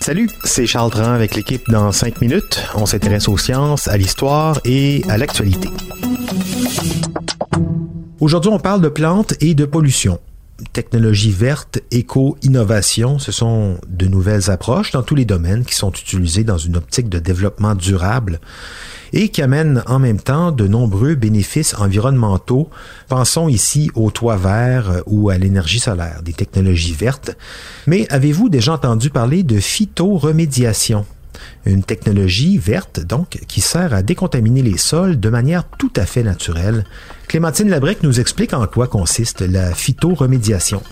Salut, c'est Charles Dran avec l'équipe dans 5 minutes. On s'intéresse aux sciences, à l'histoire et à l'actualité. Aujourd'hui, on parle de plantes et de pollution. Technologie verte, éco-innovation, ce sont de nouvelles approches dans tous les domaines qui sont utilisés dans une optique de développement durable et qui amènent en même temps de nombreux bénéfices environnementaux. Pensons ici au toit vert ou à l'énergie solaire, des technologies vertes. Mais avez-vous déjà entendu parler de phytoremédiation? Une technologie verte, donc, qui sert à décontaminer les sols de manière tout à fait naturelle. Clémentine Labrec nous explique en quoi consiste la phytoremédiation.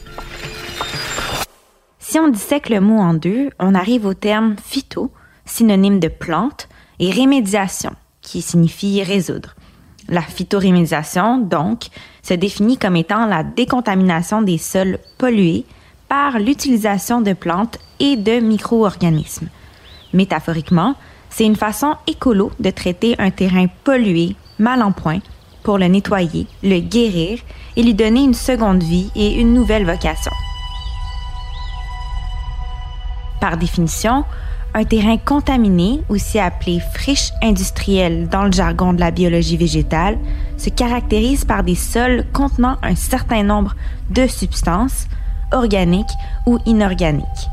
Si on dissèque le mot en deux, on arrive au terme phyto, synonyme de plante, et rémédiation, qui signifie résoudre. La phytorémédiation, donc, se définit comme étant la décontamination des sols pollués par l'utilisation de plantes et de micro-organismes. Métaphoriquement, c'est une façon écolo de traiter un terrain pollué, mal en point, pour le nettoyer, le guérir et lui donner une seconde vie et une nouvelle vocation. Par définition, un terrain contaminé, aussi appelé friche industrielle dans le jargon de la biologie végétale, se caractérise par des sols contenant un certain nombre de substances, organiques ou inorganiques.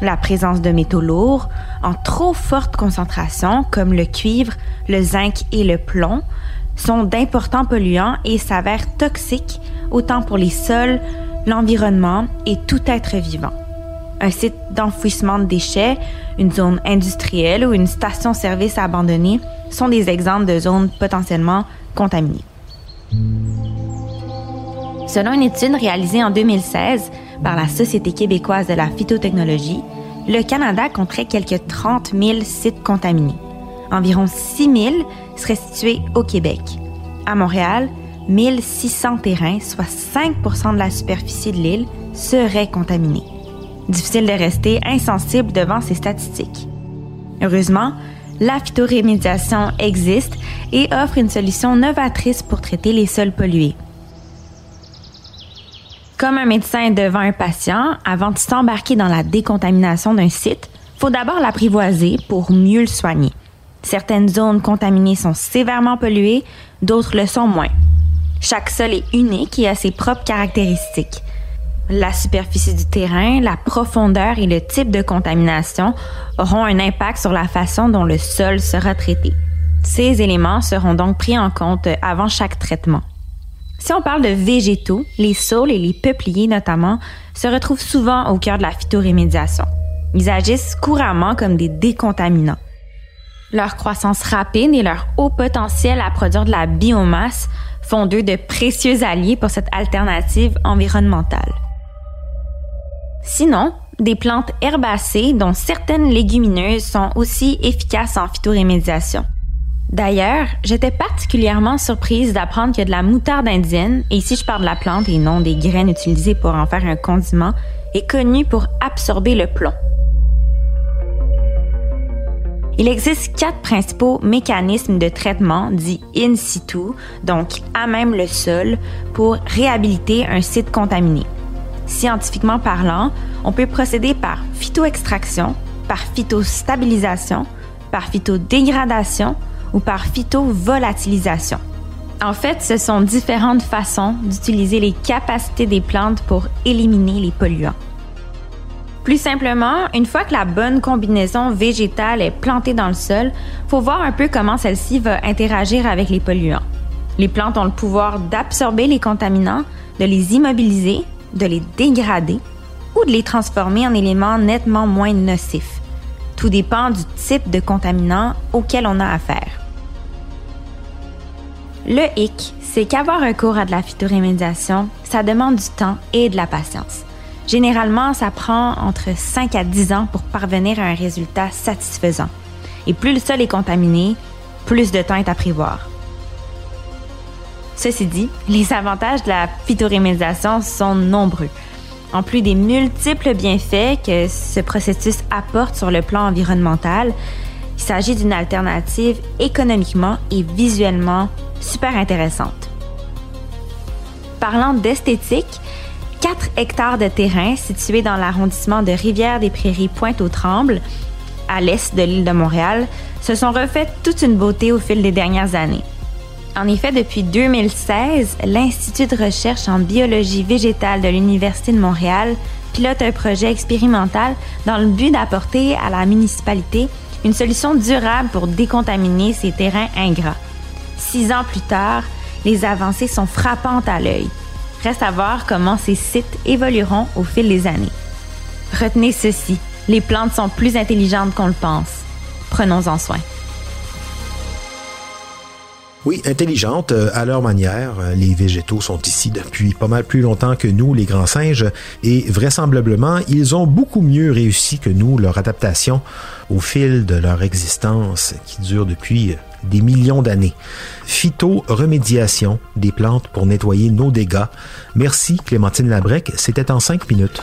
La présence de métaux lourds en trop forte concentration, comme le cuivre, le zinc et le plomb, sont d'importants polluants et s'avèrent toxiques autant pour les sols, l'environnement et tout être vivant un site d'enfouissement de déchets, une zone industrielle ou une station-service abandonnée sont des exemples de zones potentiellement contaminées. Selon une étude réalisée en 2016 par la Société québécoise de la phytotechnologie, le Canada compterait quelques 30 000 sites contaminés. Environ 6 000 seraient situés au Québec. À Montréal, 1600 terrains, soit 5% de la superficie de l'île, seraient contaminés. Difficile de rester insensible devant ces statistiques. Heureusement, la phytorémédiation existe et offre une solution novatrice pour traiter les sols pollués. Comme un médecin devant un patient, avant de s'embarquer dans la décontamination d'un site, faut d'abord l'apprivoiser pour mieux le soigner. Certaines zones contaminées sont sévèrement polluées, d'autres le sont moins. Chaque sol est unique et a ses propres caractéristiques. La superficie du terrain, la profondeur et le type de contamination auront un impact sur la façon dont le sol sera traité. Ces éléments seront donc pris en compte avant chaque traitement. Si on parle de végétaux, les saules et les peupliers notamment se retrouvent souvent au cœur de la phytorémédiation. Ils agissent couramment comme des décontaminants. Leur croissance rapide et leur haut potentiel à produire de la biomasse font d'eux de précieux alliés pour cette alternative environnementale. Sinon, des plantes herbacées dont certaines légumineuses sont aussi efficaces en phytorémédiation. D'ailleurs, j'étais particulièrement surprise d'apprendre que de la moutarde indienne, et ici je parle de la plante et non des graines utilisées pour en faire un condiment, est connue pour absorber le plomb. Il existe quatre principaux mécanismes de traitement dits in situ, donc à même le sol, pour réhabiliter un site contaminé. Scientifiquement parlant, on peut procéder par phytoextraction, par phytostabilisation, par phytodégradation ou par phytovolatilisation. En fait, ce sont différentes façons d'utiliser les capacités des plantes pour éliminer les polluants. Plus simplement, une fois que la bonne combinaison végétale est plantée dans le sol, faut voir un peu comment celle-ci va interagir avec les polluants. Les plantes ont le pouvoir d'absorber les contaminants, de les immobiliser de les dégrader ou de les transformer en éléments nettement moins nocifs. Tout dépend du type de contaminant auquel on a affaire. Le hic, c'est qu'avoir recours à de la phytorémédiation, ça demande du temps et de la patience. Généralement, ça prend entre 5 à 10 ans pour parvenir à un résultat satisfaisant. Et plus le sol est contaminé, plus de temps est à prévoir. Ceci dit, les avantages de la phytorémédiation sont nombreux. En plus des multiples bienfaits que ce processus apporte sur le plan environnemental, s'agit d'une alternative économiquement et visuellement super intéressante. Parlant d'esthétique, 4 hectares de terrain situés dans l'arrondissement de Rivière-des-Prairies-Pointe-aux-Trembles, à l'est de l'île de Montréal, se sont refaites toute une beauté au fil des dernières années. En effet, depuis 2016, l'Institut de recherche en biologie végétale de l'Université de Montréal pilote un projet expérimental dans le but d'apporter à la municipalité une solution durable pour décontaminer ces terrains ingrats. Six ans plus tard, les avancées sont frappantes à l'œil. Reste à voir comment ces sites évolueront au fil des années. Retenez ceci, les plantes sont plus intelligentes qu'on le pense. Prenons-en soin. Oui, intelligentes euh, à leur manière. Euh, les végétaux sont ici depuis pas mal plus longtemps que nous, les grands singes, et vraisemblablement, ils ont beaucoup mieux réussi que nous leur adaptation au fil de leur existence qui dure depuis des millions d'années. Phyto-remédiation des plantes pour nettoyer nos dégâts. Merci Clémentine Labrec, c'était en cinq minutes.